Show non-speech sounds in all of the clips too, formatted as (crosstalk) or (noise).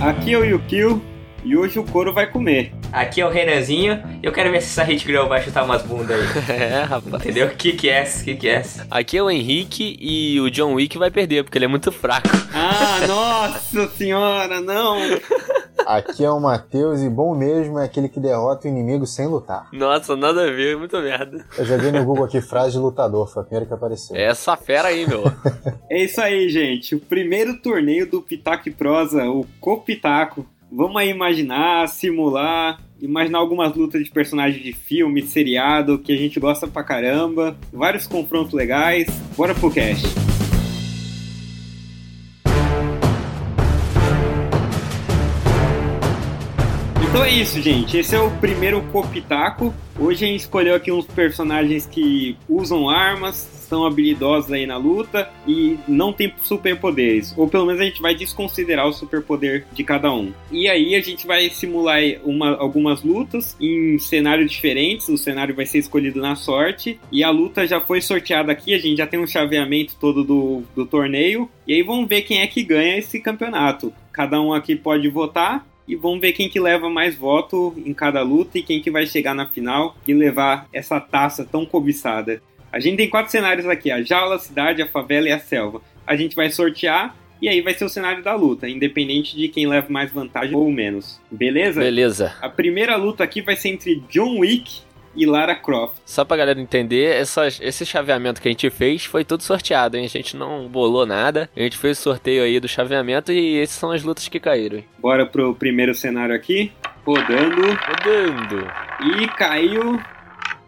Aqui é o Yukio e hoje o couro vai comer. Aqui é o Renanzinho e eu quero ver se essa Hit Girl vai chutar umas bundas aí. (laughs) É, rapaz. Entendeu? O que que é? O que que é? Aqui é o Henrique e o John Wick vai perder, porque ele é muito fraco. Ah, (laughs) nossa senhora, não! Aqui é o Matheus e bom mesmo é aquele que derrota o inimigo sem lutar. Nossa, nada a ver, muito merda. Eu joguei no Google aqui frase de lutador, foi a primeira que apareceu. É essa fera aí, meu. É isso aí, gente. O primeiro torneio do Pitaco e Prosa, o Copitaco. Vamos aí imaginar, simular, imaginar algumas lutas de personagens de filme, seriado, que a gente gosta pra caramba. Vários confrontos legais. Bora pro cast. Então é isso, gente. Esse é o primeiro Copitaco. Hoje a gente escolheu aqui uns personagens que usam armas, são habilidosos aí na luta e não tem superpoderes. Ou pelo menos a gente vai desconsiderar o superpoder de cada um. E aí a gente vai simular uma, algumas lutas em cenários diferentes. O cenário vai ser escolhido na sorte. E a luta já foi sorteada aqui. A gente já tem um chaveamento todo do, do torneio. E aí vamos ver quem é que ganha esse campeonato. Cada um aqui pode votar e vamos ver quem que leva mais voto em cada luta e quem que vai chegar na final e levar essa taça tão cobiçada. A gente tem quatro cenários aqui: a jaula, a cidade, a favela e a selva. A gente vai sortear e aí vai ser o cenário da luta, independente de quem leva mais vantagem ou menos. Beleza? Beleza. A primeira luta aqui vai ser entre John Wick e Lara Croft. Só pra galera entender, essa, esse chaveamento que a gente fez foi tudo sorteado, hein? A gente não bolou nada. A gente fez o sorteio aí do chaveamento e essas são as lutas que caíram. Bora pro primeiro cenário aqui. Rodando. Rodando. E caiu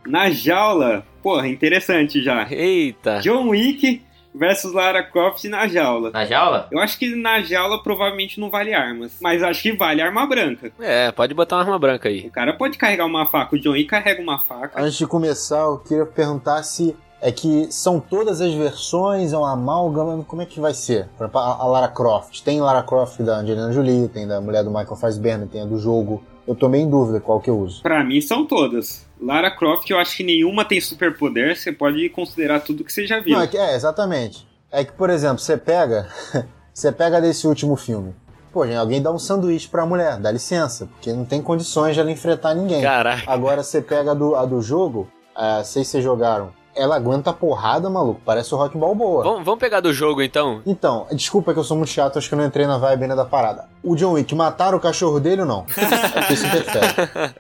na jaula. Porra, interessante já. Eita. John Wick versus Lara Croft na jaula. Na jaula? Eu acho que na jaula provavelmente não vale armas, mas acho que vale arma branca. É, pode botar uma arma branca aí. O cara pode carregar uma faca, o John Wick carrega uma faca. Antes de começar, eu queria perguntar se é que são todas as versões, é uma amálgama, como é que vai ser? Por exemplo, A a Lara Croft. Tem Lara Croft da Angelina Jolie, tem da mulher do Michael Fassbender, tem a do jogo. Eu tô meio em dúvida qual que eu uso. Pra mim são todas. Lara Croft, eu acho que nenhuma tem superpoder, você pode considerar tudo que você já viu. Não, é, que, é, exatamente. É que, por exemplo, você pega. (laughs) você pega desse último filme. Pô, gente, alguém dá um sanduíche pra mulher, dá licença, porque não tem condições de ela enfrentar ninguém. Caraca. Agora você pega a do, a do jogo, é, sei se vocês jogaram. Ela aguenta porrada, maluco. Parece o Rock Balboa. Vamos, vamos pegar do jogo então? Então, desculpa que eu sou muito chato, acho que eu não entrei na vibe ainda da parada. O John Wick, mataram o cachorro dele ou não? (laughs) É que isso interfere.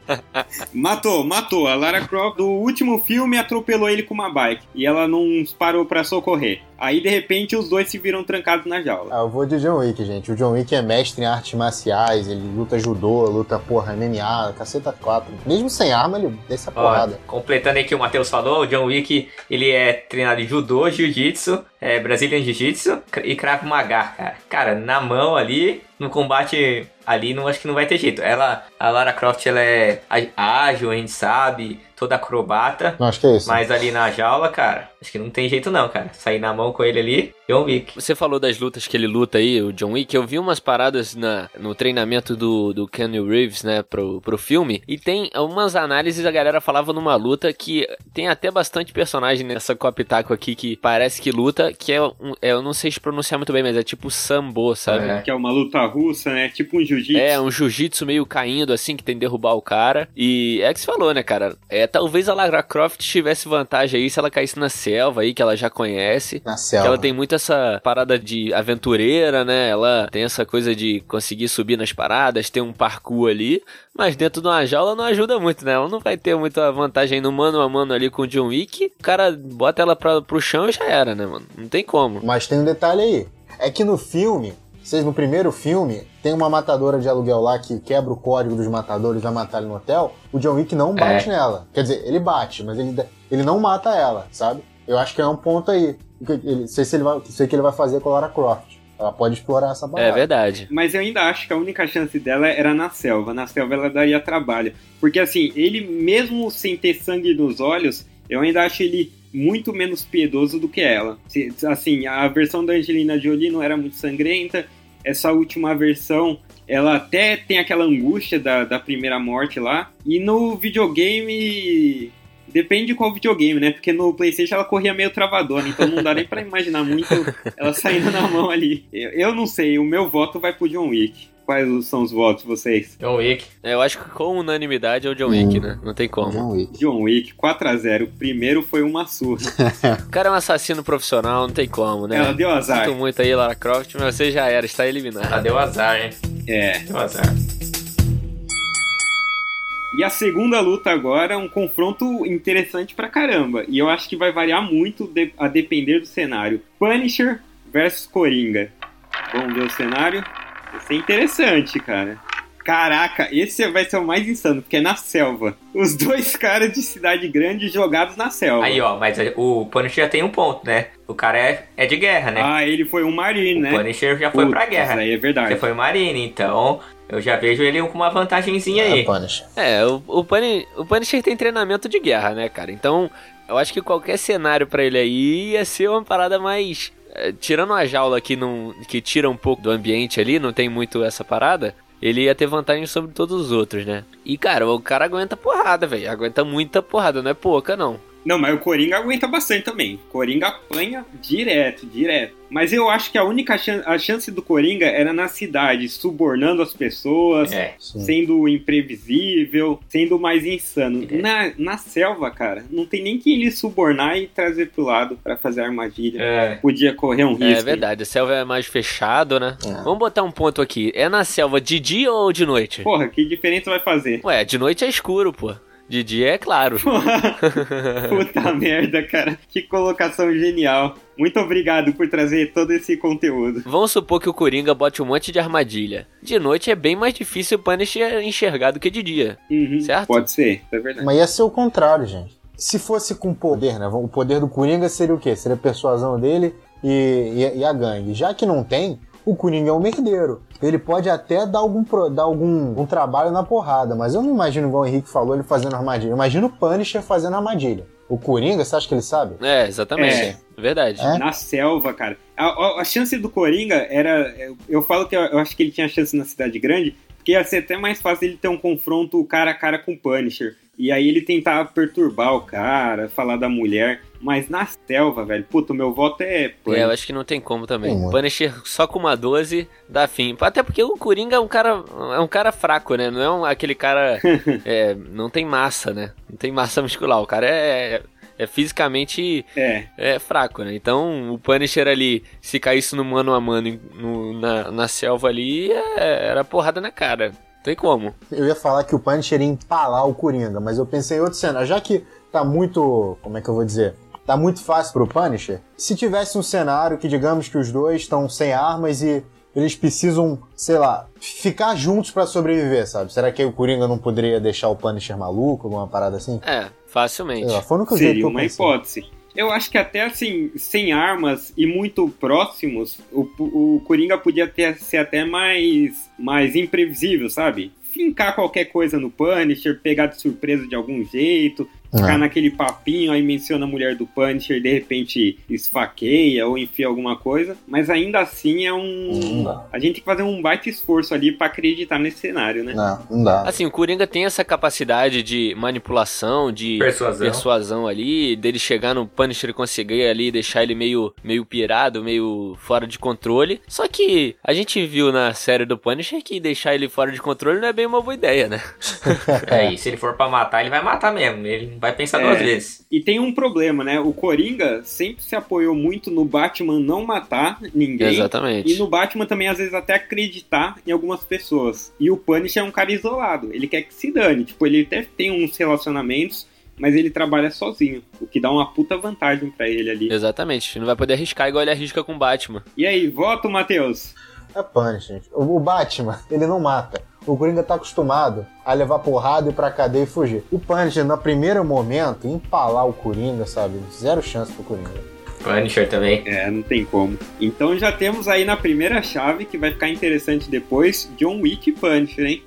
Matou, matou. A Lara Croft do último filme atropelou ele com uma bike e ela não parou pra socorrer. Aí de repente os dois se viram trancados na jaula. Ah, eu vou de John Wick, gente. O John Wick é mestre em artes marciais, ele luta judô, luta, porra, MMA, caceta 4. Mesmo sem arma, ele desce a Ó, porrada. completando aí o que o Matheus falou, o John Wick, ele é treinado em judô, jiu-jitsu, é, Brazilian Jiu-Jitsu e Krav Maga, cara. Cara, na mão ali, no combate ali, não acho que não vai ter jeito. Ela, a Lara Croft, ela é ágil, a gente sabe, toda acrobata. Não, acho que é isso. Mas ali na jaula, cara, acho que não tem jeito não, cara. Sair na mão com ele ali, John Wick. Você falou das lutas que ele luta aí, o John Wick. Eu vi umas paradas na, no treinamento do, do Keanu Reeves, né, pro, pro filme. E tem algumas análises, a galera falava numa luta que tem até bastante personagem nessa Copitaco aqui que parece que luta, que é, um, é, eu não sei se pronunciar muito bem, mas é tipo sambo, sabe? É. Que é uma luta russa, né? Tipo um jiu-jitsu. É, um jiu-jitsu meio caindo assim, que tem que derrubar o cara. E é que você falou, né, cara? É, talvez a Lara Croft tivesse vantagem aí se ela caísse na selva aí, que ela já conhece. Na selva. ela tem muito essa parada de aventureira, né? Ela tem essa coisa de conseguir subir nas paradas, ter um parkour ali. Mas dentro de uma jaula não ajuda muito, né? Ela não vai ter muita vantagem no mano a mano ali com o John Wick. O cara bota ela pra, pro chão e já era, né, mano? Não tem como. Mas tem um detalhe aí. É que no filme, vocês no primeiro filme, tem uma matadora de aluguel lá que quebra o código dos matadores, vai matar ele no hotel. O John Wick não bate nela. Quer dizer, ele bate, mas ele, ele não mata ela, sabe? Eu acho que é um ponto aí. Ele, sei se ele vai, sei que ele vai fazer com a Lara Croft. Ela pode explorar essa parada. É verdade. Mas eu ainda acho que a única chance dela era na selva. Na selva ela daria trabalho. Porque assim, ele mesmo sem ter sangue nos olhos, eu ainda acho ele muito menos piedoso do que ela. Assim, a versão da Angelina Jolie não era muito sangrenta. Essa última versão, ela até tem aquela angústia da, da primeira morte lá. E no videogame. Depende de qual videogame, né? Porque no PlayStation ela corria meio travadona, então não dá nem pra (laughs) imaginar muito ela saindo na mão ali. Eu, eu não sei, o meu voto vai pro John Wick. Quais são os votos vocês? John Wick. É, eu acho que com unanimidade é o John Wick, né? Não tem como. John Wick. John Wick, 4x0. O primeiro foi uma surra. (laughs) O cara é um assassino profissional, não tem como, né? Ela deu azar. Sinto muito aí, Lara Croft, mas você já era, está eliminado. Ah, deu azar, hein? É. Deu azar. E a segunda luta agora é um confronto interessante pra caramba. E eu acho que vai variar muito de- a depender do cenário. Punisher versus Coringa. Vamos ver o cenário? Vai ser interessante, cara. Caraca, esse vai ser o mais insano, porque é na selva. Os dois (laughs) caras de cidade grande jogados na selva. Aí, ó, mas o Punisher já tem um ponto, né? O cara é, é de guerra, né? Ah, ele foi um marine, o né? Punisher já foi pra Putz, guerra. Isso aí é verdade. Já foi marine, então eu já vejo ele com uma vantagenzinha É, aí. Punisher. É, o, o, Puni- o Punisher tem treinamento de guerra, né, cara? Então, eu acho que qualquer cenário pra ele aí ia ser uma parada mais. É, tirando a jaula que, não, que tira um pouco do ambiente ali, não tem muito essa parada. Ele ia ter vantagem sobre todos os outros, né? E, cara, o cara aguenta porrada, velho. Aguenta muita porrada, não é pouca, não. Não, mas o Coringa aguenta bastante também. Coringa apanha direto, direto. Mas eu acho que a única chan a chance do Coringa era na cidade, subornando as pessoas, É. Sendo imprevisível, sendo mais insano. É. Na, na selva, cara, não tem nem quem ele subornar e trazer pro lado pra fazer a armadilha. É. Podia correr um risco. É verdade, a selva é mais fechado, né? É. Vamos botar um ponto aqui. É na selva de dia ou de noite? Porra, que diferença vai fazer? Ué, de noite é escuro, pô. De dia é claro. (laughs) Puta (laughs) merda, cara. Que colocação genial. Muito obrigado por trazer todo esse conteúdo. Vamos supor que o Coringa bote um monte de armadilha. De noite é bem mais difícil o Punisher enxergar do que de dia. Uhum, Certo? Pode ser, é verdade. Mas ia ser o contrário, gente. Se fosse com poder, né? O poder do Coringa seria o quê? Seria a persuasão dele e, e- e a gangue. Já que não tem, o Coringa é um merdeiro. Ele pode até dar algum, dar algum um trabalho na porrada, mas eu não imagino, igual o Henrique falou, ele fazendo armadilha. Eu imagino o Punisher fazendo armadilha. O Coringa, você acha que ele sabe? É, exatamente. É. Verdade. É? Na selva, cara. A, a- a chance do Coringa era. eu- Eu falo que eu, eu acho que ele tinha chance na cidade grande, porque ia ser até mais fácil ele ter um confronto cara a cara com o Punisher. E aí ele tentar perturbar o cara, falar da mulher. Mas na selva, velho, puta, o meu voto é É, Punisher. eu acho que não tem como também. Muito. Punisher só com uma 12 dá fim. Até porque o Coringa é um cara, é um cara fraco, né? Não é um- aquele cara. (laughs) é, não tem massa, né? Não tem massa (laughs) muscular. O cara é, é fisicamente É. é fraco, né? Então o Punisher ali, se caísse no mano a mano no- na, na selva ali, é- era porrada na cara. Não tem como. Eu ia falar que o Punisher ia empalar o Coringa, mas eu pensei em outro cenário. Já que tá muito. Como é que eu vou dizer? Tá muito fácil pro Punisher. Se tivesse um cenário que, digamos que os dois estão sem armas e eles precisam, sei lá, ficar juntos pra sobreviver, sabe? Será que aí o Coringa não poderia deixar o Punisher maluco, alguma parada assim? É, facilmente. Lá, foi no que eu jeito que Seria eu uma pensei. hipótese. Eu acho que até assim, sem armas e muito próximos, o, o Coringa podia ter, ser até mais, mais imprevisível, sabe? Fincar qualquer coisa no Punisher, pegar de surpresa de algum jeito, ficar É. naquele papinho, aí menciona a mulher do Punisher, de repente esfaqueia ou enfia alguma coisa, mas ainda assim é um. dá. A gente tem que fazer um baita esforço ali pra acreditar nesse cenário, né? Não, não dá. Assim, o Coringa tem essa capacidade de manipulação, de Persuasão. persuasão ali, dele chegar no Punisher e conseguir ali deixar ele meio, meio pirado, meio fora de controle. Só que a gente viu na série do Punisher que deixar ele fora de controle não é bem uma boa ideia, né? (laughs) É, e se ele for pra matar, ele vai matar mesmo. Ele não vai pensar É. duas vezes. E tem um problema, né? O Coringa sempre se apoiou muito no Batman não matar ninguém. Exatamente. E no Batman também, às vezes, até acreditar em algumas pessoas. E o Punisher é um cara isolado. Ele quer que se dane. Tipo, ele até tem uns relacionamentos, mas ele trabalha sozinho. O que dá uma puta vantagem pra ele ali. Exatamente. Não vai poder arriscar igual ele arrisca com o Batman. E aí, voto, Matheus? É Punisher. o Batman, (laughs) ele não mata. O Coringa tá acostumado a levar porrada e pra cadeia e fugir. O Punisher, no primeiro momento, empalar o Coringa, sabe? Zero chance pro Coringa. Punisher também. É, não tem como. Então já temos aí na primeira chave, que vai ficar interessante depois, John Wick e Punisher, hein?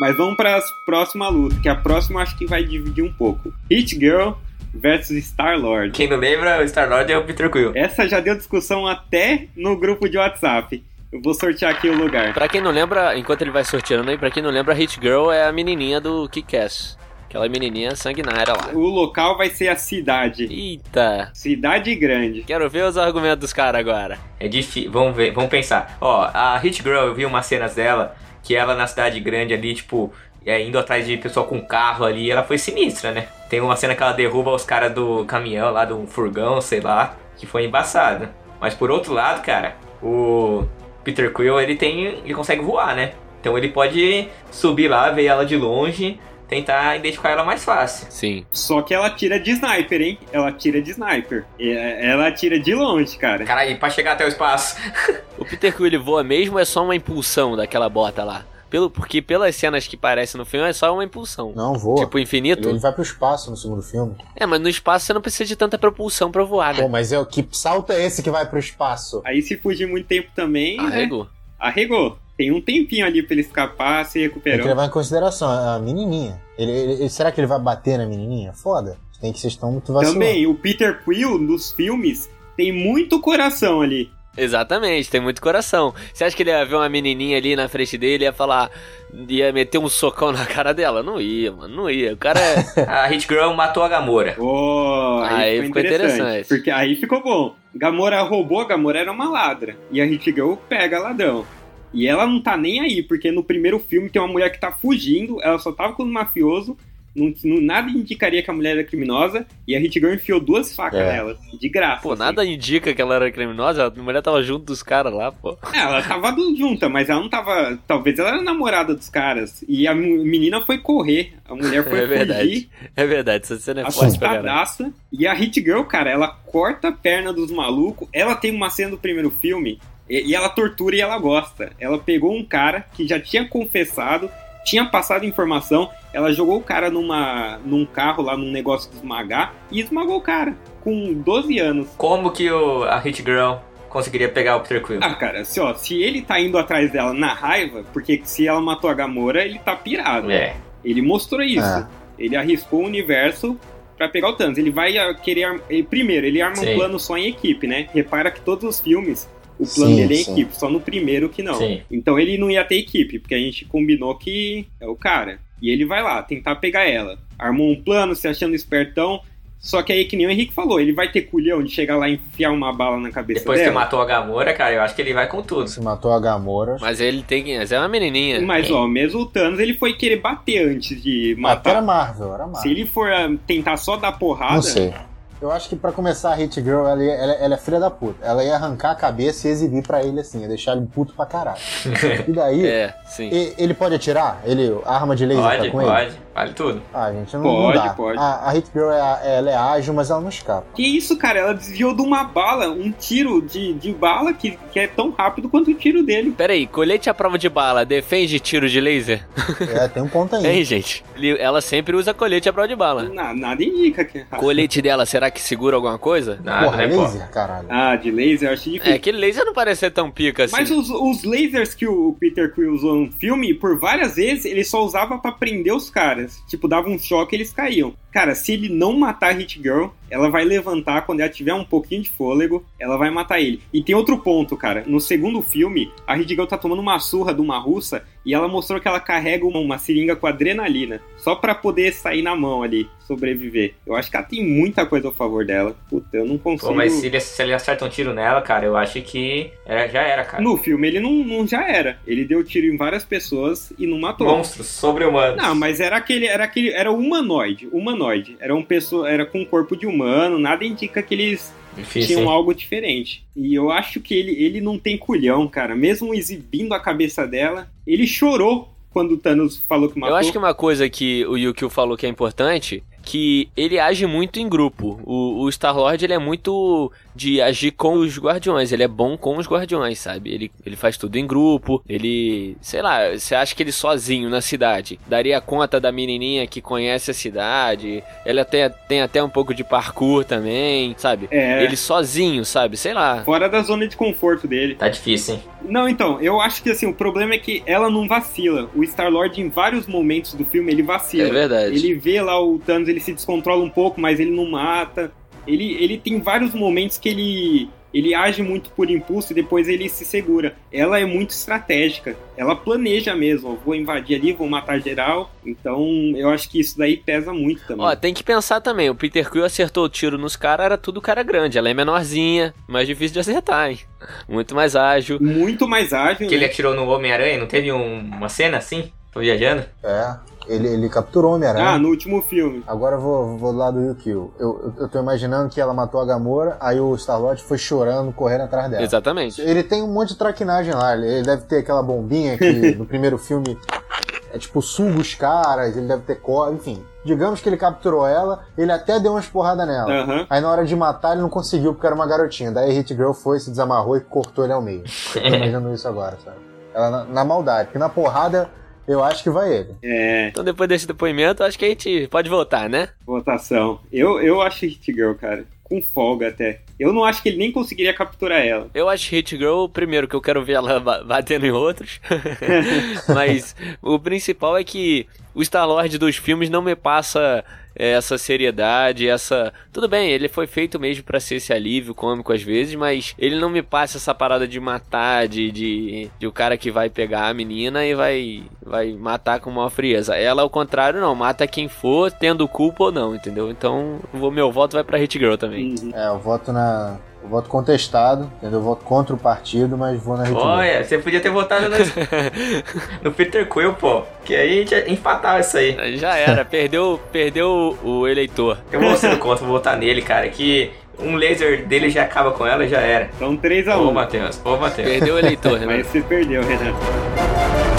Mas vamos para as próxima luta, que a próxima acho que vai dividir um pouco. Hit Girl versus Star-Lord. Quem não lembra, o Star-Lord é o Peter Quill. Essa já deu discussão até no grupo de WhatsApp. Eu vou sortear aqui o lugar. Pra quem não lembra, enquanto ele vai sorteando aí, pra quem não lembra, a Hit Girl é a menininha do Kick-Ass. Aquela menininha sanguinária lá. O local vai ser a cidade. Eita. Cidade grande. Quero ver os argumentos dos caras agora. É difícil. Vamos ver, vamos pensar. Ó, a Hit Girl, eu vi umas cenas dela, que ela na cidade grande ali, tipo, é, indo atrás de pessoal com carro ali, ela foi sinistra, né? Tem uma cena que ela derruba os caras do caminhão lá, do furgão, sei lá, que foi embaçada. Mas por outro lado, cara, o Peter Quill, ele tem. ele consegue voar, né? Então ele pode subir lá, ver ela de longe, tentar identificar ela mais fácil. Sim. Só que ela tira de sniper, hein? Ela tira de sniper. É, Ela tira de longe, cara. Caralho, pra chegar até o espaço. O Peter Quill ele voa mesmo ou é só uma impulsão daquela bota lá? Pelo, porque pelas cenas que parecem no filme é só uma impulsão. Não, voa. Tipo infinito? Ele, ele vai pro espaço no segundo filme. É, mas no espaço você não precisa de tanta propulsão pra voar, né? Pô, mas é o que salto é esse que vai pro espaço? Aí se fugir muito tempo também, né? Arregou. Arregou. Tem um tempinho ali pra ele escapar, se Tem que levar em consideração a menininha. Ele, ele- será que ele vai bater na menininha? Foda. Tem que vocês estão muito vacilando. Também, o Peter Quill, nos filmes, tem muito coração ali. Exatamente, tem muito coração. Você acha que ele ia ver uma menininha ali na frente dele e ia falar. ia meter um socão na cara dela? Não ia, mano, não ia. O cara é. (laughs) A Hit Girl matou a Gamora. Oh, aí, Aí ficou ficou interessante. interessante. Porque aí ficou bom. Gamora roubou, Gamora era uma ladra. E a Hit Girl pega ladrão. E ela não tá nem aí, porque no primeiro filme tem uma mulher que tá fugindo, ela só tava com um mafioso, não, não- nada indicaria que a mulher era criminosa, e a Hit Girl enfiou duas facas É. nela, de graça. Pô, assim. nada indica que ela era criminosa. A mulher tava junto dos caras lá, pô. É, ela tava junta, mas ela não tava. Talvez ela era namorada dos caras. E a menina foi correr. A mulher (laughs) foi É verdade. fugir, É verdade, essa cena é assustadaça. E a Hit Girl, cara, ela corta a perna dos malucos. Ela tem uma cena do primeiro filme. E, e ela tortura e ela gosta. Ela pegou um cara que já tinha confessado, tinha passado informação. Ela jogou o cara numa, num carro lá, num negócio de esmagar. E esmagou o cara. Com 12 anos. Como que o, a Hit Girl conseguiria pegar o Peter Quill? Ah, cara, assim, ó, se ele tá indo atrás dela na raiva, porque se ela matou a Gamora, ele tá pirado. É. Ele mostrou isso. É. Ele arriscou o universo pra pegar o Thanos. Ele vai ah, querer. ele- primeiro, ele arma Sim. um plano só em equipe, né? Repara que todos os filmes. O plano Sim, dele é equipe, só no primeiro que não. Sim. Então ele não ia ter equipe, porque a gente combinou que é o cara. E ele vai lá tentar pegar ela. Armou um plano, se achando espertão. Só que aí, que nem o Henrique falou, ele vai ter culhão de chegar lá e enfiar uma bala na cabeça Depois que dela. matou a Gamora, cara, eu acho que ele vai com tudo. Se matou a Gamora. Mas ele tem que. Mas é uma menininha. Mas, ó, mesmo o Thanos, ele foi querer bater antes de Até era matar. Marvel, era Marvel. Se ele for ah, tentar só dar porrada, Não sei. Eu acho que pra começar a Hit Girl, ela, ia- ela- ela é filha da puta. Ela ia arrancar a cabeça e exibir pra ele assim, ia deixar ele puto pra caralho. (laughs) E daí, É, sim. e- ele pode atirar? Ele, a arma de laser Pode, tá com ele? pode. Vale tudo. Ah, gente, não, Pode, não pode. A, a Hit Girl, é, ela é ágil, mas ela não escapa. Que isso, cara? Ela desviou de uma bala, um tiro de, de bala que, que é tão rápido quanto o tiro dele. Pera aí, colete à prova de bala defende tiro de laser? É, tem um ponto aí. (laughs) Hein, gente? Ela sempre usa colete à prova de bala. Na- nada indica que é rápido. Colete dela, será que segura alguma coisa? Nada, Porra, né, pô? laser, caralho. Ah, de laser eu acho difícil. É, aquele laser não parece ser tão pica assim. Mas os, os lasers que o Peter Quill usou no filme, por várias vezes, ele só usava pra prender os caras. Tipo, dava um choque e eles caíam. Cara, se ele não matar a Hit Girl, ela vai levantar quando ela tiver um pouquinho de fôlego, ela vai matar ele. E tem outro ponto, cara. No segundo filme, a Girl tá tomando uma surra de uma russa e ela mostrou que ela carrega uma, uma seringa com adrenalina. Só pra poder sair na mão ali, sobreviver. Eu acho que ela tem muita coisa a favor dela. Puta, eu não consigo... Pô, mas se ele, se ele acerta um tiro nela, cara, eu acho que é, já era, cara. No filme ele não, não já era. Ele deu tiro em várias pessoas e não matou. Monstros sobre-humanos. Não, mas era aquele, era aquele, era humanoide, humanoide. Era um pessoa, era com corpo de humano, nada indica que eles Difícil, tinham hein? algo diferente. E eu acho que ele, ele não tem culhão, cara. Mesmo exibindo a cabeça dela, ele chorou quando o Thanos falou que matou. Eu acho que uma coisa que o Yukio falou que é importante, que ele age muito em grupo. O, o Star-Lord, ele é muito de agir com os guardiões, ele é bom com os guardiões, sabe? Ele, ele faz tudo em grupo, ele... Sei lá, você acha que ele sozinho na cidade daria conta da menininha que conhece a cidade, ele até tem até um pouco de parkour também, sabe? É. Ele sozinho, sabe? Sei lá. Fora da zona de conforto dele. Tá difícil, hein? Não, então, eu acho que assim, o problema é que ela não vacila. O Star-Lord, em vários momentos do filme, ele vacila. É verdade. Ele vê lá o Thanos, ele se descontrola um pouco, mas ele não mata. Ele, ele tem vários momentos que ele ele age muito por impulso e depois ele se segura. Ela é muito estratégica. Ela planeja mesmo. Vou invadir ali, vou matar geral. Então, eu acho que isso daí pesa muito também. Ó, tem que pensar também. O Peter Quill acertou o tiro nos caras, era tudo cara grande. Ela é menorzinha, mais difícil de acertar, hein? (laughs) Muito mais ágil. Muito mais ágil. Que né? ele atirou no Homem-Aranha, não teve um- uma cena assim? Tô viajando? É, ele, ele capturou o Homem-Aranha. Ah, no último filme. Agora eu vou, vou do lado do Yukio. Eu, eu, eu tô imaginando que ela matou a Gamora, aí o Star-Lord foi chorando, correndo atrás dela. Exatamente. Ele tem um monte de traquinagem lá. Ele ele deve ter aquela bombinha que (laughs) no primeiro filme é tipo suga os caras, ele deve ter cor, enfim. Digamos que ele capturou ela, ele até deu umas porradas nela. Aham. Aí na hora de matar ele não conseguiu porque era uma garotinha. Daí a Hit Girl foi, se desamarrou e cortou ele ao meio. Eu tô (laughs) imaginando isso agora, sabe? Ela na, na maldade, porque na porrada eu acho que vai ele. É, Então depois desse depoimento, acho que a gente pode voltar, né? votação. Eu, eu acho Hit Girl, cara. Com folga até. Eu não acho que ele nem conseguiria capturar ela. Eu acho Hit Girl, primeiro, que eu quero ver ela ba- batendo em outros. (laughs) Mas o principal é que o Star-Lord dos filmes não me passa essa seriedade, essa... Tudo bem, ele foi feito mesmo pra ser esse alívio cômico às vezes, mas ele não me passa essa parada de matar, de, de, de o cara que vai pegar a menina e vai, vai matar com maior frieza. Ela, ao contrário, não. Mata quem for, tendo culpa ou não, entendeu? Então, o meu voto vai pra Hit Girl também. Uhum. É, eu voto na. Eu voto contestado, entendeu? Eu voto contra o partido, mas vou na Girl. Olha, você podia ter votado no, (laughs) no Peter Quill, pô. Que aí a gente empatava isso aí. Já era, perdeu, perdeu o eleitor. Eu vou ser do (laughs) contra, vou votar nele, cara. Que um laser dele já acaba com ela e já era. Então 3x1. Ô, Matheus, ô, Matheus. Perdeu o eleitor, né? Mas você perdeu, Renato.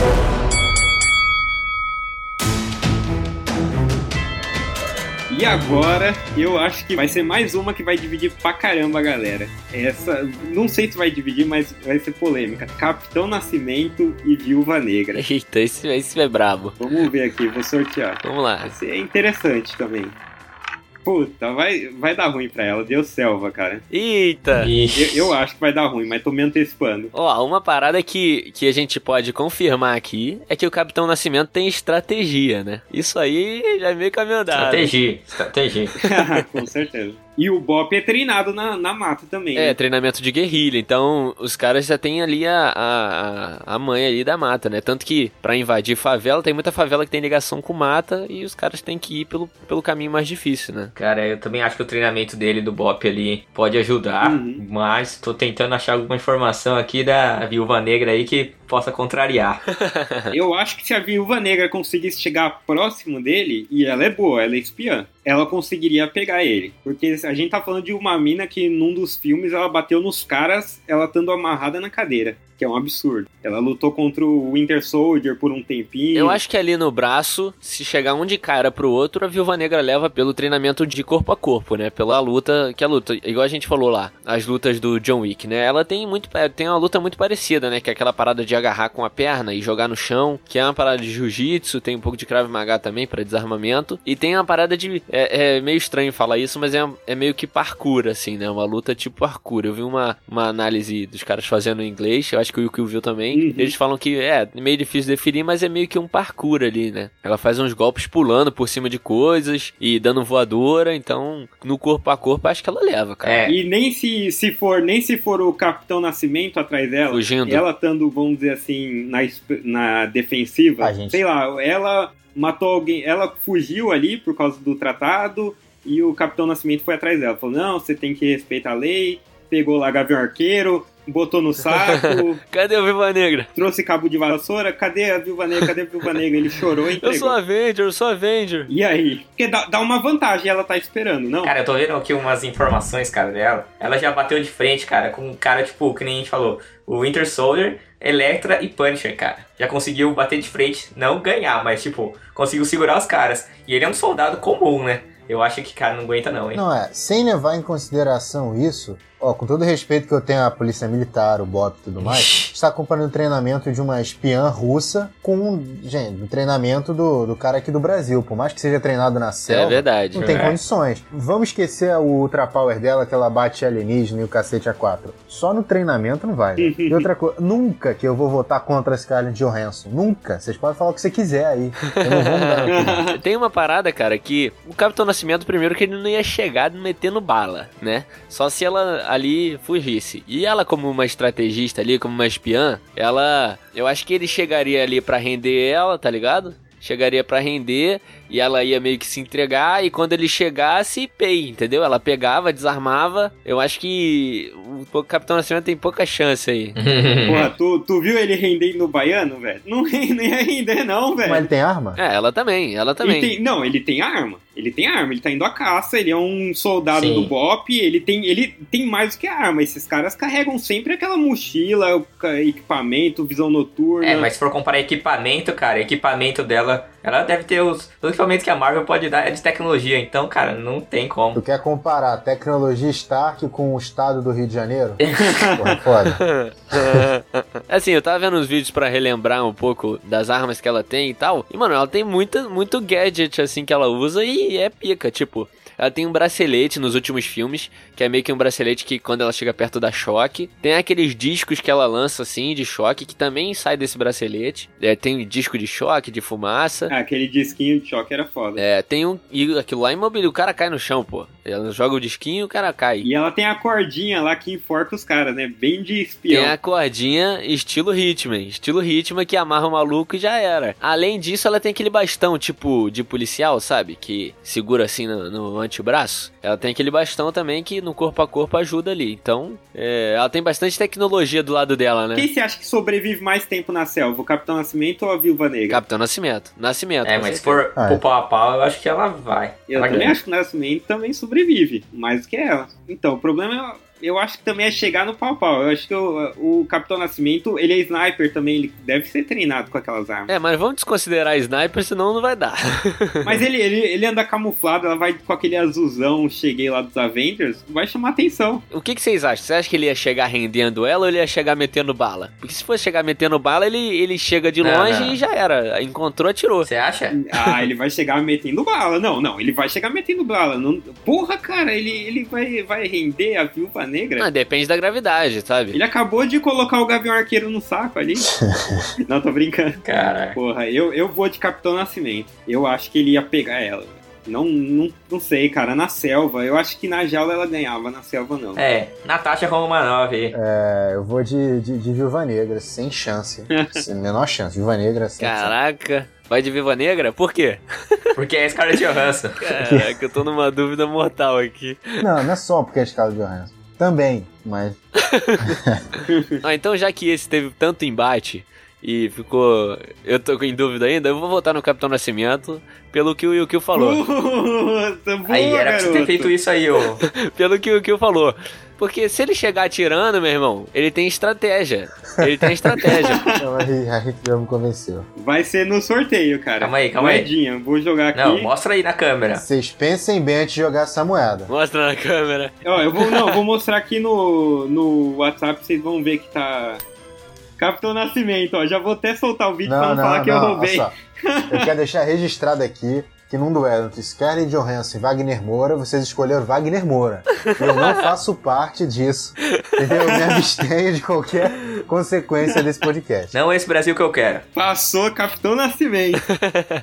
E agora, eu acho que vai ser mais uma que vai dividir pra caramba a galera. Essa, não sei se vai dividir, mas vai ser polêmica. Capitão Nascimento e Viúva Negra. Eita, esse, esse é brabo. Vamos ver aqui, vou sortear. Vamos lá. Vai ser interessante também. Puta, vai, vai dar ruim pra ela. Deu selva, cara. Eita! Eu, eu acho que vai dar ruim, mas tô me antecipando. Ó, uma parada que, que a gente pode confirmar aqui é que o Capitão Nascimento tem estratégia, né? Isso aí já é meio caminho andado. Estratégia, estratégia. (laughs) Com certeza. E o Bop é treinado na, na mata também. É, né? treinamento de guerrilha. Então, os caras já têm ali a, a, a mãe ali da mata, né? Tanto que, pra invadir favela, tem muita favela que tem ligação com mata e os caras têm que ir pelo, pelo caminho mais difícil, né? Cara, eu também acho que o treinamento dele do Bop ali pode ajudar, Uhum. mas tô tentando achar alguma informação aqui da Viúva Negra aí que possa contrariar. (laughs) Eu acho que se a viúva negra conseguisse chegar próximo dele, e ela é boa, ela é espiã, ela conseguiria pegar ele. Porque a gente tá falando de uma mina que num dos filmes ela bateu nos caras, ela estando amarrada na cadeira. Que é um absurdo. Ela lutou contra o Winter Soldier por um tempinho. Eu acho que ali no braço, se chegar um de cara pro outro, a Viúva Negra leva pelo treinamento de corpo a corpo, né? Pela luta, que a luta, igual a gente falou lá, as lutas do John Wick, né? Ela tem muito, tem uma luta muito parecida, né? Que é aquela parada de agarrar com a perna e jogar no chão, que é uma parada de jiu-jitsu, tem um pouco de Krav Maga também para desarmamento, e tem uma parada de, é, é meio estranho falar isso, mas é, é meio que parkour, assim, né? Uma luta tipo parkour. Eu vi uma, uma análise dos caras fazendo em inglês, eu acho que o Yuki viu também, Uhum. eles falam que é meio difícil definir, mas é meio que um parkour ali, né? Ela faz uns golpes pulando por cima de coisas e dando voadora, então no corpo a corpo acho que ela leva, cara. É, E nem se, se for nem se for o Capitão Nascimento atrás dela, Fugindo. ela estando, vamos dizer assim, na, na defensiva, gente- sei lá, ela matou alguém, ela fugiu ali por causa do tratado e o Capitão Nascimento foi atrás dela, falou: "Não, você tem que respeitar a lei". Pegou lá Gavião Arqueiro, botou no saco, (laughs) Cadê o Viúva Negra? trouxe cabo de vassoura, cadê a Viúva Negra? Cadê a Viúva Negra? Ele chorou e (laughs) Eu entregou. sou Avenger, eu sou Avenger. E aí? Porque dá, dá uma vantagem, ela tá esperando, não? Cara, eu tô vendo aqui umas informações, cara, dela. Ela já bateu de frente, cara, com um cara, tipo, que nem a gente falou, o Winter Soldier, Electra e Punisher, cara. Já conseguiu bater de frente, não ganhar, mas, tipo, conseguiu segurar os caras. E ele é um soldado comum, né? Eu acho que, cara, não aguenta não, hein? Não é, sem levar em consideração isso, ó, com todo o respeito que eu tenho à polícia militar, o BOP e tudo mais, está acompanhando o treinamento de uma espiã russa com, gente, o treinamento do, do cara aqui do Brasil. Por mais que seja treinado na selva, É verdade. não tem É. condições. Vamos esquecer o Ultra Power dela, que ela bate alienígena e o cacete a quatro. Só no treinamento não vai. né? e outra coisa, nunca que eu vou votar contra a Scarlett Johansson. Nunca. Vocês podem falar o que você quiser aí. Eu não vou mudar. (laughs) Tem uma parada, cara, que o Capitão Nascimento, primeiro, que ele não ia chegar metendo bala, né? Só se ela ali fugisse. E ela, como uma estrategista ali, como uma espiã, ela. Eu acho que ele chegaria ali pra render ela, tá ligado? Chegaria pra render e ela ia meio que se entregar. E quando ele chegasse, pei, entendeu? Ela pegava, desarmava. Eu acho que o Capitão Nascimento tem pouca chance aí. (laughs) Porra, tu, tu viu ele rendendo no baiano, velho? Não, (laughs) não ia render, não, Mas ele velho. tem arma? É, ela também, ela Ele também. tem- não, ele tem arma. Ele tem arma, ele tá indo à caça, ele é um soldado Sim. do BOP, ele tem, ele tem mais do que arma. Esses caras carregam sempre aquela mochila, equipamento, visão noturna. É, mas se for comparar equipamento, cara, equipamento dela, ela deve ter os, os equipamentos que a Marvel pode dar é de tecnologia, então, cara, não tem Tu como. quer comparar a tecnologia Stark com o estado do Rio de Janeiro? (laughs) Porra, foda. assim, eu tava vendo uns vídeos pra relembrar um pouco das armas que ela tem e tal. E, mano, ela tem muita, muito gadget, assim, que ela usa e é pica. Tipo, ela tem um bracelete nos últimos filmes, que é meio que um bracelete que quando ela chega perto dá choque. Tem aqueles discos que ela lança, assim, de choque, que também sai desse bracelete. É, tem disco de choque, de fumaça. Ah, aquele disquinho de choque era foda. É, tem um. E aquilo lá é imobiliza, o cara cai no chão, pô. Ela joga o disquinho e o cara cai. E ela tem a cordinha lá que enforca os caras, né? Bem de espião. Tem a cordinha estilo Hitman. Estilo Hitman que amarra o maluco e já era. Além disso, ela tem aquele bastão tipo de policial, sabe? Que segura assim no, no antebraço. Ela tem aquele bastão também que no corpo a corpo ajuda ali. Então, é, ela tem bastante tecnologia do lado dela, né? Quem você acha que sobrevive mais tempo na selva? O Capitão Nascimento ou a Viúva Negra? Capitão Nascimento. Nascimento. É, mas se for Ah, é. pro pau a pau, eu acho que ela vai. Eu Ela também ganha. acho que o Nascimento também sobrevive, mais do que ela. Então, o problema é. Eu acho que também é chegar no pau-pau. Eu acho que o, o Capitão Nascimento, ele é sniper também, ele deve ser treinado com aquelas armas. É, mas vamos desconsiderar sniper, senão não vai dar. (laughs) Mas ele, ele, ele anda camuflado, ela vai com aquele azulzão, cheguei lá dos Avengers, vai chamar atenção. O que, que vocês acham? Você acha que ele ia chegar rendendo ela ou ele ia chegar metendo bala? Porque se fosse chegar metendo bala, ele, ele chega de Não, longe não. e já era. Encontrou, atirou. Você acha? Ah, ele vai chegar metendo bala. Não, não, ele vai chegar metendo bala. Não... Porra, cara, ele, ele vai, vai render a viúva negra? Ah, depende da gravidade, sabe? Ele acabou de colocar o Gavião Arqueiro no saco ali. (laughs) não, tô brincando. Cara. Porra, eu, eu vou de Capitão Nascimento. Eu acho que ele ia pegar ela. Não, não, não sei, cara. Na selva, eu acho que na jaula ela ganhava, na selva não. É, Natasha Romanoff. aí. É, eu vou de, de, de Viúva Negra, sem chance. (laughs) sem menor chance. Viúva Negra, sem chance. Caraca. Vai de Viva Negra? Por quê? (laughs) Porque é Scarlett Johansson. Caraca, eu tô numa dúvida mortal aqui. Não, não é só porque é Scarlett Johansson. Também, mas (laughs) Ah, então já que esse teve tanto embate e ficou. Eu tô em dúvida ainda, eu vou votar no Capitão Nascimento pelo que o Yukio falou. Puta, boa, Aí, era pra você ter garoto. feito isso aí, ô. (laughs) pelo que o Yukio falou. Porque se ele chegar atirando, meu irmão, ele tem estratégia. Ele tem estratégia. (laughs) não, a Ri- a Rick já me convenceu. Vai ser no sorteio, cara. Calma aí, calma aí. Moedinha, vou jogar aqui. Não, mostra aí na câmera. Vocês pensem bem antes de jogar essa moeda. Mostra na câmera. Ó, eu vou, não, vou mostrar aqui no, no WhatsApp, vocês vão ver que tá. Capitão Nascimento, ó. Já vou até soltar o vídeo pra Não, não, não, falar que eu não. roubei. olha só. Eu quero deixar registrado aqui que num duelo entre Scarlett Johansson e Wagner Moura, vocês escolheram Wagner Moura. Eu não faço parte disso. Entendeu? Eu me abstenho de qualquer consequência desse podcast. Não esse Brasil que eu quero. Passou Capitão Nascimento.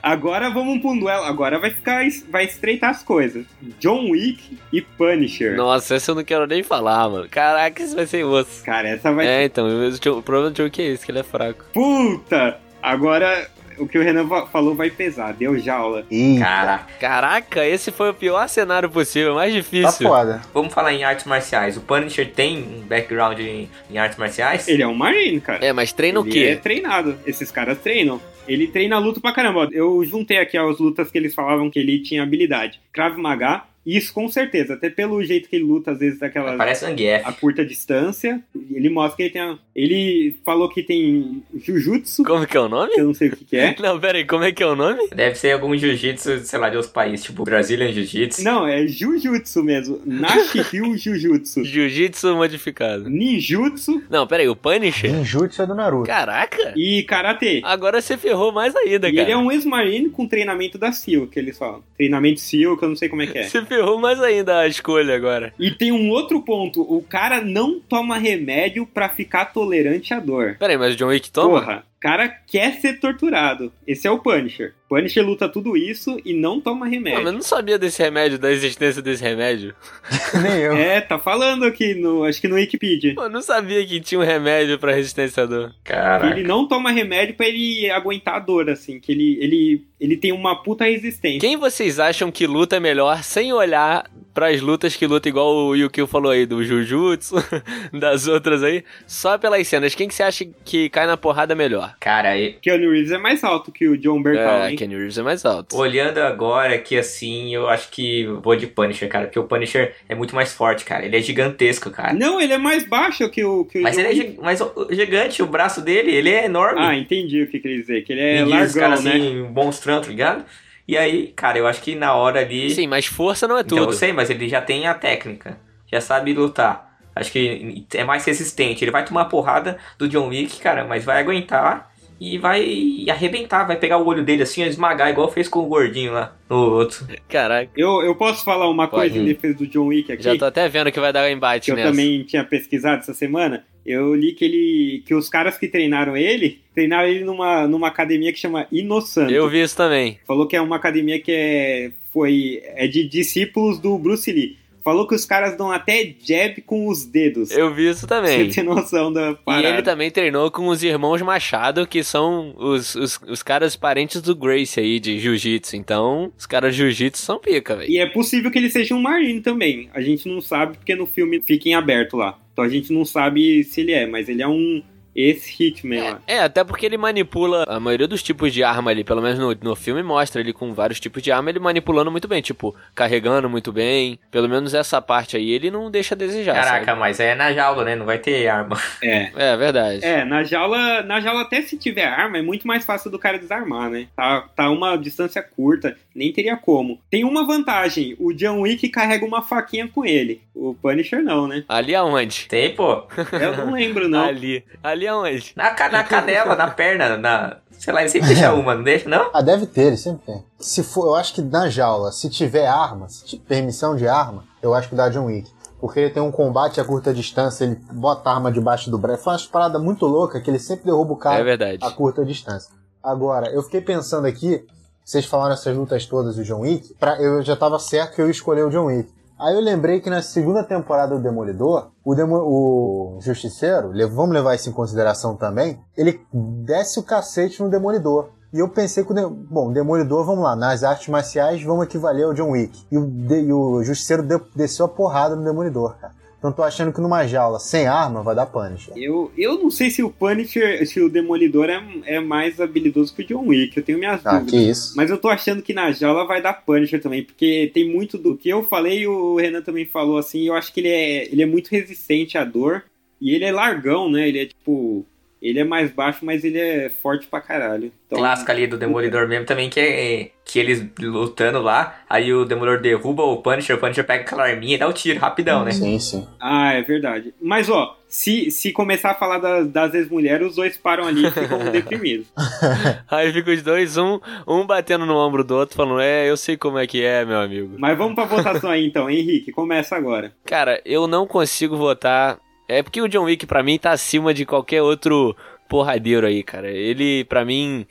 Agora vamos pra um duelo. Agora vai ficar. Vai estreitar as coisas. John Wick e Punisher. Nossa, essa eu não quero nem falar, mano. Caraca, isso vai ser osso. Cara, essa vai É, então, o problema do Joe é esse, que ele é fraco. Puta! Agora o que o Renan falou vai pesar. Deu jaula. Cara, Caraca, esse foi o pior cenário possível, mais tá difícil. foda. vamos falar em artes marciais. O Punisher tem um background em, em artes marciais? Ele é um Marine, cara. É, mas treina o Ele quê? é treinado. Esses caras treinam. Ele treina luta pra caramba. Eu juntei aqui as lutas que eles falavam que ele tinha habilidade. Krav Maga, Isso, com certeza. Até pelo jeito que ele luta, às vezes, daquela. Parece Zangief. A curta distância. Ele mostra que ele tem. A... Ele falou que tem Jujutsu. Como que é o nome? Que eu não sei o que, que é. (laughs) Não, pera aí, como é que é o nome? Deve ser algum jiu-jitsu, sei lá, de outros países, tipo Brazilian Jiu-Jitsu. Não, é Jujutsu mesmo. Nashihyu (laughs) Jujutsu. Jiu-Jitsu modificado. Ninjutsu. Não, pera aí, o Punisher? Ninjutsu é do Naruto. Caraca! E Karate. Agora você ferrou mais ainda, E cara. ele é um ex-marine com treinamento da SEAL, que eles falam. Treinamento SEAL, que eu não sei como é que é. Você ferrou mais ainda a escolha agora. E tem um outro ponto. O cara não toma remédio pra ficar tolerante à dor. Pera aí, mas o John Wick toma? Porra, cara quer ser torturado. Esse é o Punisher. Punisher luta tudo isso e não toma remédio. mas eu não sabia desse remédio, da existência desse remédio. (laughs) Nem eu. É, tá falando aqui no. Acho que no Wikipedia. Eu não sabia que tinha um remédio pra resistência à dor. Caraca. ele não toma remédio pra ele aguentar a dor, assim. Que ele, ele, ele tem uma puta resistência. Quem vocês acham que luta melhor sem olhar pras lutas que luta igual o Yukio falou aí, do Jujutsu, (laughs) das outras aí, só pelas cenas? Quem que você acha que cai na porrada melhor? Cara, e- Keanu Reeves é mais alto que o John Bertal, É, hein? Kenny Reeves é mais alto. olhando agora aqui assim, eu acho que vou de Punisher, cara. Porque o Punisher é muito mais forte, cara. Ele é gigantesco, cara. Não, ele é mais baixo que o, que o Mas John ele é gi- mas o- gigante, o braço dele, ele é enorme. Ah, entendi o que queria dizer. Que ele é os largão, né? assim, monstrão, tá ligado? E aí, cara, eu acho que na hora ali. Sim, mas força não é Então, tudo. eu sei, mas ele já tem a técnica. Já sabe lutar. Acho que é mais resistente. Ele vai tomar porrada do John Wick, cara, mas vai aguentar e vai arrebentar. Vai pegar o olho dele assim, esmagar, igual fez com o gordinho lá no outro. Caraca, Eu, eu posso falar uma Pode. coisa em defesa do John Wick aqui? já tô até vendo que vai dar um embate que eu nessa. também tinha pesquisado essa semana. Eu li que ele. que os caras que treinaram ele, treinaram ele numa, numa academia que chama Inosanto. Eu vi isso também. Falou que é uma academia que é, foi, é de discípulos do Bruce Lee. Falou que os caras dão até jab com os dedos. Eu vi isso também. Você tem noção da E parada. ele também treinou com os irmãos Machado, que são os, os, os caras parentes do Grace aí, de jiu-jitsu. Então, os caras jiu-jitsu são pica, velho. E é possível que ele seja um Marine também. A gente não sabe porque no filme fica em aberto lá. Então a gente não sabe se ele é, mas ele é um ex-Hitman lá. É, até porque ele manipula a maioria dos tipos de arma ali, pelo menos no, no filme mostra ele com vários tipos de arma, ele manipulando muito bem, tipo, carregando muito bem. Pelo menos essa parte aí ele não deixa a desejar. Caraca, sabe? mas é na jaula, né? Não vai ter arma. (laughs) É. É verdade. É, na jaula, na jaula até se tiver arma, é muito mais fácil do cara desarmar, né? Tá, tá uma distância curta, nem teria como. Tem uma vantagem, o John Wick carrega uma faquinha com ele. O Punisher não, né? Ali aonde? Tem, pô. Eu não lembro, não. (laughs) Ali. Ali aonde? Na, ca- na (laughs) canela, na perna, na. Sei lá, ele sempre deixa uma, não deixa, não? Ah, deve ter, ele sempre tem. Se for, eu acho que na jaula, se tiver arma, se tiver permissão de arma, eu acho que dá John Wick. Porque ele tem um combate a curta distância, ele bota a arma debaixo do braço. Foi uma parada muito louca que ele sempre derruba o cara É verdade. a curta distância. Agora, eu fiquei pensando aqui, vocês falaram essas lutas todas do John Wick, pra, eu já tava certo que eu ia escolher o John Wick. Aí eu lembrei que na segunda temporada do Demolidor, o, Demo, o Justiceiro, vamos levar isso em consideração também, ele desce o cacete no Demolidor. E eu pensei que o, bom, Demolidor, vamos lá, nas artes marciais vamos equivaler ao John Wick. E o, de, e o Justiceiro de, desceu a porrada no Demolidor, cara. Então tô achando que numa jaula sem arma vai dar Punisher. Eu, eu não sei se o Punisher, se o Demolidor é, é mais habilidoso que o John Wick. Eu tenho minhas Ah, dúvidas. que isso. Mas eu tô achando que na jaula vai dar Punisher também, porque tem muito do que eu falei e o Renan também falou assim. Eu acho que ele é, ele é muito resistente à dor e ele é largão, né? Ele é tipo. Ele é mais baixo, mas ele é forte pra caralho. Então, Clássica ali do Demolidor mesmo também, que é que eles lutando lá, aí o Demolidor derruba o Punisher, o Punisher pega aquela arminha e dá o tiro rapidão, né? Sim, sim. Ah, é verdade. Mas ó, se, se começar a falar das, das ex-mulheres, os dois param ali e ficam (laughs) deprimidos. (laughs) Aí fica os dois, um, um batendo no ombro do outro, falando, é, eu sei como é que é, meu amigo. Mas vamos pra votação aí então, Henrique, começa agora. Cara, eu não consigo votar. É porque o John Wick, pra mim, tá acima de qualquer outro porradeiro aí, cara. Ele, pra mim,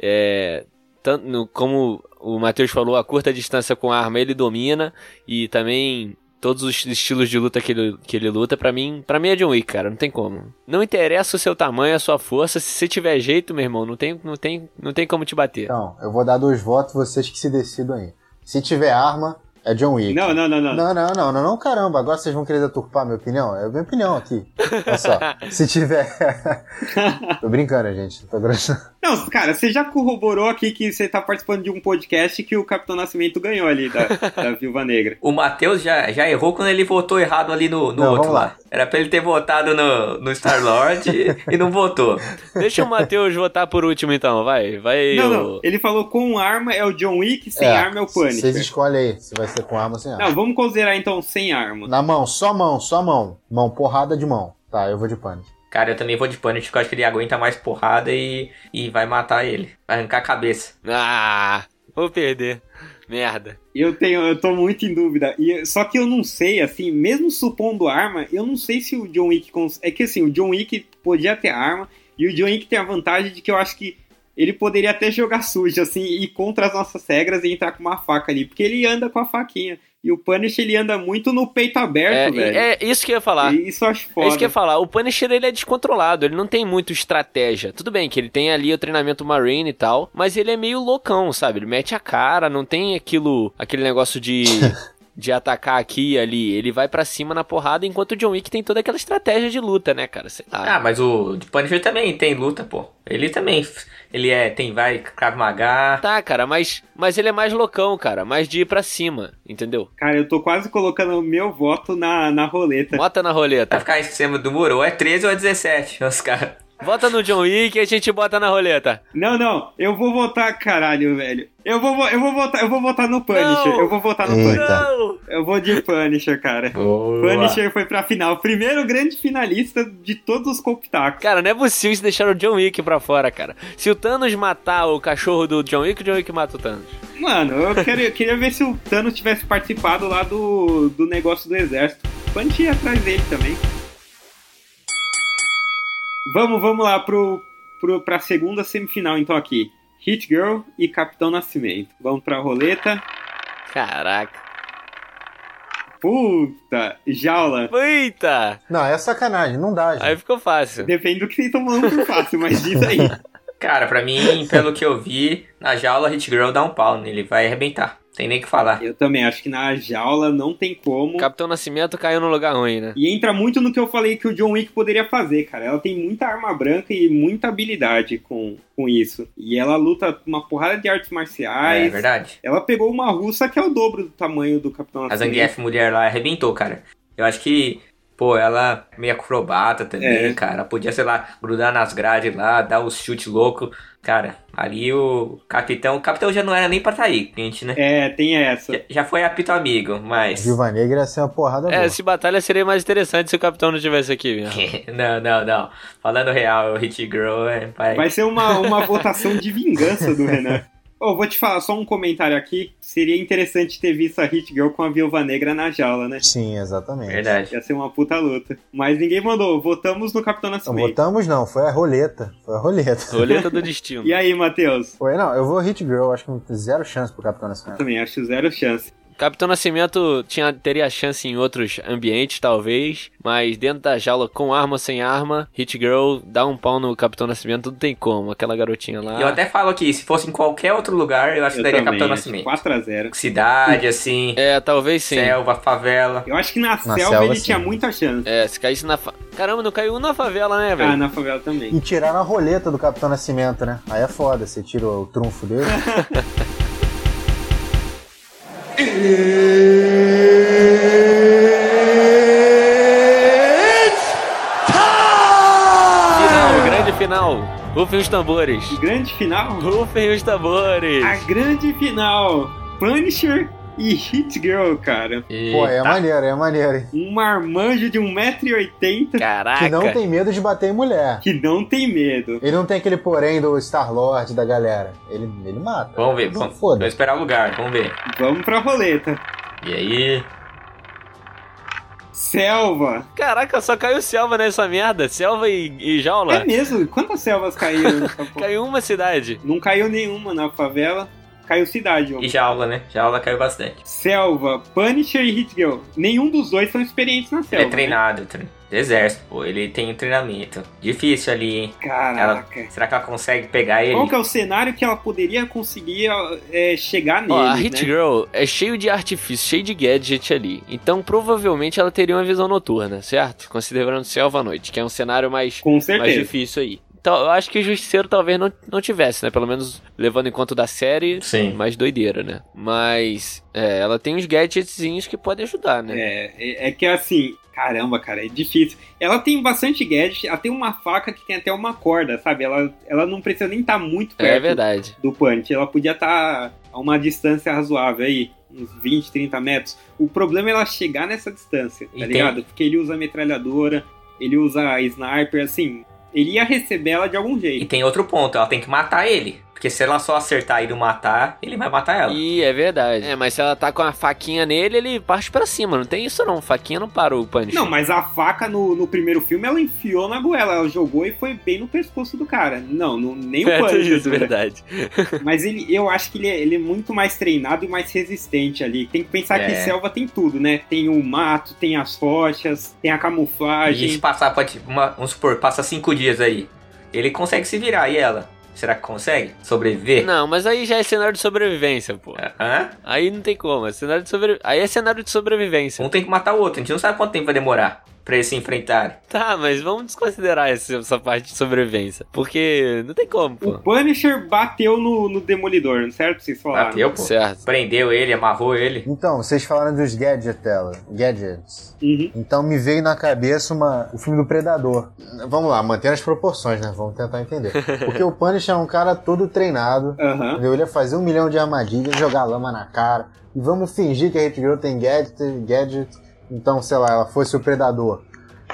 é. Tanto, como o Matheus falou, a curta distância com a arma ele domina. E também todos os estilos de luta que ele, que ele luta, pra mim, pra mim é John Wick, cara. Não tem como. Não interessa o seu tamanho, a sua força. Se você tiver jeito, meu irmão, não tem, não tem, não tem como te bater. Então, eu vou dar dois votos, vocês que se decidam aí. Se tiver arma, é John Wick. Não, não, não, não. Não, não, não, não, não, caramba. Agora vocês vão querer deturpar minha opinião? É a minha opinião aqui. Olha só. (laughs) se tiver. (laughs) Tô brincando, gente. Tô grosso. Não, cara, você já corroborou aqui que você tá participando de um podcast que o Capitão Nascimento ganhou ali da, da (laughs) Viúva Negra. O Matheus já, já errou quando ele votou errado ali no, no Não, outro vamos lá. lá. Era pra ele ter votado no, no Star-Lord e, (laughs) e não votou. Deixa o Matheus votar por último então, vai. Vai Não, o- não. Ele falou com arma é o John Wick, sem É, arma é o Vocês Punisher. escolhem aí se vai ser com arma ou sem arma. Não, vamos considerar então sem arma. Na mão, só mão, só mão. Mão, porrada de mão. Tá, eu vou de Punisher. Cara, eu também vou de Punisher porque eu acho que ele aguenta mais porrada e, e vai matar ele. Vai arrancar a cabeça. Ah, vou perder. Merda. Eu tenho, eu tô muito em dúvida. E, só que eu não sei, assim, mesmo supondo arma, eu não sei se o John Wick. Cons... É que assim, o John Wick podia ter arma, e o John Wick tem a vantagem de que eu acho que ele poderia até jogar sujo, assim, e contra as nossas regras e entrar com uma faca ali. Porque ele anda com a faquinha. E o Punisher, ele anda muito no peito aberto, É, velho. é isso que eu ia falar. E isso eu acho É foda. isso que eu ia falar. O Punisher ele é descontrolado, ele não tem muito estratégia. Tudo bem que ele tem ali o treinamento Marine e tal, mas ele é meio loucão, sabe? Ele mete a cara, não tem aquilo, aquele negócio de (laughs) de atacar aqui e ali. Ele vai pra cima na porrada, enquanto o John Wick tem toda aquela estratégia de luta, né, cara? Sei lá. Ah, mas o de Punisher também tem luta, pô. Ele também. Ele é. Tem vai, Krav Maga. Tá, cara, mas, mas ele é mais loucão, cara. Mais de ir pra cima, entendeu? Cara, eu tô quase colocando o meu voto na, na roleta. Bota na Vai roleta. ficar em cima do muro, ou é 13 ou é 17, os caras. Vota no John Wick e a gente bota na roleta. Não, não, eu vou votar, caralho, velho. Eu vou, vo- eu vou votar, eu vou votar no Punisher. Não. Eu vou votar no Eita. Punisher. Não! Eu vou de Punisher, cara. Punisher foi pra final. Primeiro grande finalista de todos os Coptacos. Cara, não é possível se deixar o John Wick pra fora, cara. Se o Thanos matar o cachorro do John Wick, o John Wick mata o Thanos. Mano, eu, quero- eu queria ver se o Thanos tivesse participado lá do, do negócio do exército. Punisher ia atrás dele também. Vamos, vamos lá pro, pro, pra segunda semifinal, então, aqui. Hit Girl e Capitão Nascimento. Vamos pra roleta. Caraca. Puta, jaula. Eita! Não, é sacanagem, não dá, gente. Aí ficou fácil. Depende do que vocês estão falando por fácil, mas diz aí. (laughs) Cara, pra mim, pelo que eu vi, na jaula Hit Girl dá um pau nele, vai arrebentar. Tem nem o que falar. Eu também acho que na jaula não tem como. Capitão Nascimento caiu no lugar ruim, né? E entra muito no que eu falei que o John Wick poderia fazer, cara. Ela tem muita arma branca e muita habilidade com, com isso. E ela luta uma porrada de artes marciais. É verdade. Ela pegou uma russa que é o dobro do tamanho do Capitão A Nascimento. Zangief mulher lá arrebentou, cara. Eu acho que, pô, ela meio acrobata também, É. cara. Podia, sei lá, grudar nas grades lá, dar uns chutes loucos. Cara, ali o capitão. O capitão já não era nem pra estar aí, gente, né? É, tem essa. Já, já foi apito amigo, mas. Viúva Negra ia ser uma porrada É, boa. essa batalha seria mais interessante se o capitão não tivesse aqui, (laughs) não, não, não. Falando real, o Hit Girl é. Vai... Vai ser uma, uma votação de vingança do Renan. (laughs) Oh, vou te falar só um comentário aqui. Seria interessante ter visto a Hit Girl com a Viúva Negra na jaula, né? Sim, exatamente. Verdade. Ia ser uma puta luta. Mas ninguém mandou. Votamos no Capitão Não Nascimento. votamos não, foi a roleta. Foi a roleta. Roleta do (laughs) destino. E aí, Matheus? Foi, não, eu vou Hit Girl, acho que não tem zero chance pro Capitão Nascimento. Também acho zero chance. Capitão Nascimento tinha, teria chance em outros ambientes, talvez, mas dentro da jaula, com arma ou sem arma, Hit Girl dá um pau no Capitão Nascimento, não tem como. Aquela garotinha lá. Eu até falo aqui, se fosse em qualquer outro lugar, eu acho que daria também, Capitão Nascimento. 4x0. Cidade, assim, É, talvez sim. selva, favela. Eu acho que na, selva, selva, ele sim. tinha muita chance. É, se caísse na. Fa... Caramba, não caiu um na favela, né, velho? Ah, na favela também. E tiraram a roleta do Capitão Nascimento, né? Aí é foda, você tira o trunfo dele. (laughs) Final, grande final. Rufem os tambores. Grande final. Rufem os tambores. A grande final. Punisher e Hit Girl, cara. Pô, é Eita. maneiro, é maneiro, hein? Um marmanjo de 1,80m Caraca. Que não tem medo de bater em mulher. que não tem medo. Ele não tem aquele porém do Star-Lord da galera. Ele, ele mata. Vamos ver, vamos, foda. vamos esperar o lugar, vamos ver. Vamos pra roleta. E aí? Selva. Caraca, só caiu selva nessa merda. Selva e, e jaula. É mesmo? Quantas selvas caíram nessa porra? (laughs) Caiu uma cidade. Não caiu nenhuma na favela. Caiu cidade, ó. E jaula, né? Jaula caiu bastante. Selva, Punisher e Hit Girl. Nenhum dos dois são experientes na Ele selva. é treinado, tre... exército, pô. Ele tem um treinamento. Difícil ali, hein? Né? Ela... Caraca. Será que ela consegue pegar ele? Qual que é o cenário que ela poderia conseguir é, chegar nele, Ó, a Hit né? Girl é cheio de artifício, cheio de gadget ali. Então, provavelmente, ela teria uma visão noturna, certo? Considerando selva à noite, que é um cenário mais, Com mais difícil aí. Então, eu acho que o Justiceiro talvez não, não tivesse, né? Pelo menos levando em conta da série, Sim. mais doideira, né? Mas é, ela tem uns gadgetzinhos que podem ajudar, né? É, é, é que assim, caramba, cara, é difícil. Ela tem bastante gadget, ela tem uma faca que tem até uma corda, sabe? Ela, ela não precisa nem estar muito É, perto verdade. do punch. Ela podia estar a uma distância razoável aí, uns 20, 30 metros. O problema é ela chegar nessa distância, tá E tem- ligado? Porque ele usa metralhadora, ele usa sniper, assim. Ele ia receber ela de algum E jeito. tem outro ponto, ela tem que matar ele. Porque se ela só acertar e não matar, ele vai matar ela. E é verdade. É, mas se ela tá com a faquinha nele, ele parte pra cima. Não tem isso não. Faquinha não parou o Punisher. Não, mas a faca no, no primeiro filme ela enfiou na goela, ela jogou e foi bem no pescoço do cara. Não, não nem o É, Punisher. isso, né? verdade. (laughs) Mas ele, eu acho que ele é, ele é muito mais treinado e mais resistente ali. Tem que pensar que É. selva tem tudo, né? Tem o mato, tem as rochas, tem a E se camuflagem. passar, pode, uma, vamos supor, passa cinco dias aí. Ele consegue se virar, e ela? Será que consegue sobreviver? Não, mas aí já é cenário de sobrevivência, pô. Hã? Aí não tem como. É cenário de sobre... Aí é cenário de sobrevivência. Um tem que matar o outro, a gente não sabe quanto tempo vai demorar pra eles se enfrentarem. Tá, mas vamos desconsiderar essa parte de sobrevivência. Porque não tem como, O pô. Punisher bateu no, no Demolidor, não certo? Vocês falaram. Bateu, pô. Certo. Prendeu ele, amarrou ele. Então, vocês falaram dos gadgets dela. Gadgets. Uhum. Então me veio na cabeça uma, o filme do Predador. Vamos lá, manter as proporções, né? Vamos tentar entender. (laughs) Porque o Punisher é um cara todo treinado. Aham. entendeu? Ele ia fazer um milhão de armadilhas, jogar lama na cara. E vamos fingir que a Hit Girl tem gadget, gadget. Então, sei lá, ela fosse o Predador.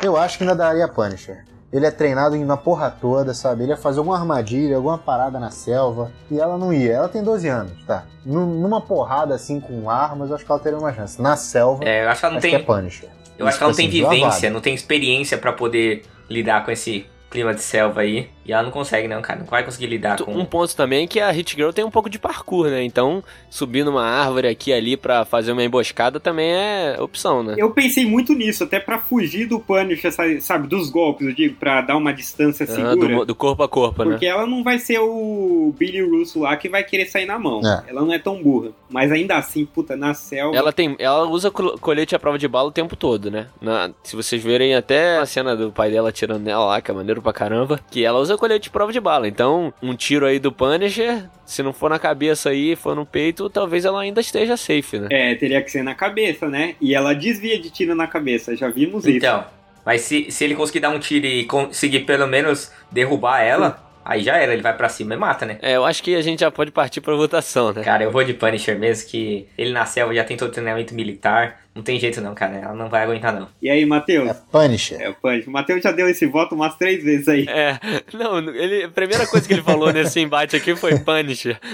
Eu acho que ainda daria Punisher. Ele é treinado na porra toda, sabe? Ele ia fazer alguma armadilha, alguma parada na selva. E ela não ia. Ela tem 12 anos, tá? Num- Numa porrada assim com armas, eu acho que ela teria uma chance. Na selva, É, eu acho que ela não acho tem. é Punisher. Eu acho que ela não tem Tipo assim, vivência, lavado. não tem experiência pra poder lidar com esse clima de selva aí. E ela não consegue, não, cara. Não vai conseguir lidar com. Um ponto também é que a Hit Girl tem um pouco de parkour, né? Então, subir numa árvore aqui e ali pra fazer uma emboscada também é opção, né? Eu pensei muito nisso, até pra fugir do Punisher, sabe, dos golpes, eu digo, pra dar uma distância Ah, segura. do, do corpo a corpo, né? Porque ela não vai ser o Billy Russo lá que vai querer sair na mão. É. Ela não é tão burra. Mas ainda assim, puta, na selva. Ela tem, ela usa col- colete à prova de bala o tempo todo, né? Na- se vocês verem até a cena do pai dela atirando nela lá, que é maneiro pra caramba, que ela usa colete de prova de bala. Então, um tiro aí do Punisher, se não for na cabeça aí, for no peito, talvez ela ainda esteja safe, né? É, teria que ser na cabeça, né? E ela desvia de tiro na cabeça, já vimos isso. Então, mas se, se ele conseguir dar um tiro e conseguir pelo menos derrubar ela, aí já era, ele vai pra cima e mata, né? É, eu acho que a gente já pode partir pra votação, né? Cara, eu vou de Punisher mesmo, que ele na selva já tem todo o treinamento militar. Não tem jeito não, cara. Ela não vai aguentar, não. E aí, Matheus? É Punisher. É o Punisher. O Matheus já deu esse voto umas três vezes aí. É, não, ele, a primeira coisa que ele falou nesse embate aqui foi Punisher. (laughs)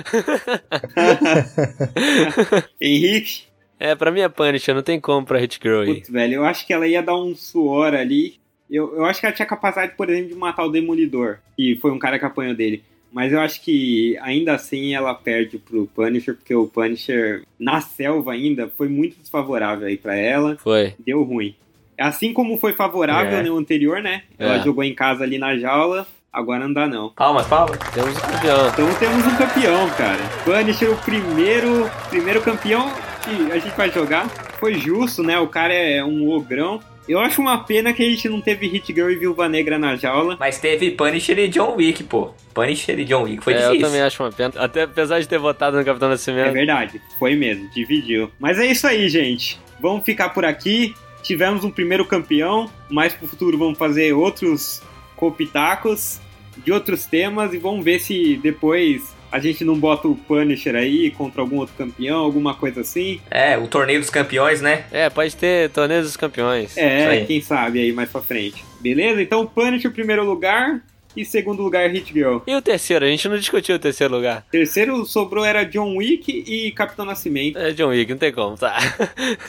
Henrique, É, pra mim é Punisher, não tem como pra Hit Girl aí. putz, velho, eu acho que ela ia dar um suor ali. Eu, eu acho que ela tinha capacidade, por exemplo, de matar o Demolidor, que foi um cara que apanhou dele. Mas eu acho que ainda assim ela perde pro Punisher, porque o Punisher, na selva ainda, foi muito desfavorável aí pra ela. Foi. Deu ruim. Assim como foi favorável É. no anterior, né? Ela É. jogou em casa ali na jaula, agora não dá não. Palmas, palmas. Temos um campeão. Então temos um campeão, cara. Punisher, o primeiro, primeiro campeão que a gente vai jogar. Foi justo, né? O cara é um ogrão. Eu acho uma pena que a gente não teve Hit Girl e Viúva Negra na jaula. Mas teve Punisher e John Wick, pô. Punisher e John Wick foi é, eu difícil. também acho uma pena. Até apesar de ter votado no Capitão É Nascimento. verdade, foi mesmo, dividiu. Mas é isso aí, gente. Vamos ficar por aqui. Tivemos um primeiro campeão, mais pro futuro vamos fazer outros copitacos de outros temas e vamos ver se depois a gente não bota o Punisher aí contra algum outro campeão, alguma coisa assim. É, o torneio dos campeões, né? É, pode ter torneio dos campeões. É, aí. quem sabe aí mais pra frente. Beleza? Então Punisher primeiro lugar e segundo lugar Hit Girl. E o terceiro? A gente não discutiu o terceiro lugar. Terceiro sobrou era John Wick e Capitão Nascimento. É John Wick, não tem como, tá?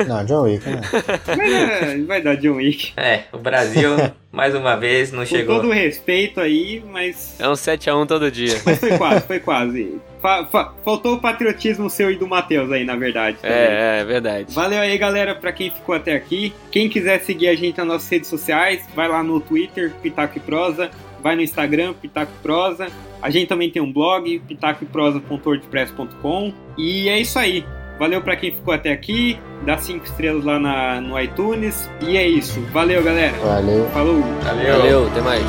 Não, John Wick, né? Mas é, vai dar John Wick. É, o Brasil, (laughs) mais uma vez, não Com chegou. todo o respeito aí, mas É um 7x1 todo dia. Mas foi quase, foi quase. Fa- fa- faltou o patriotismo seu e do Matheus aí, na verdade. também. É, é verdade. Valeu aí, galera, pra quem ficou até aqui. Quem quiser seguir a gente nas nossas redes sociais, vai lá no Twitter, Pitaco e Prosa, vai no Instagram, Pitaco Prosa. A gente também tem um blog, pitacoeprosa.wordpress.com. E é isso aí. Valeu pra quem ficou até aqui. Dá cinco estrelas lá na, no iTunes. E é isso. Valeu, galera. Valeu. Falou. Valeu. Valeu, até mais.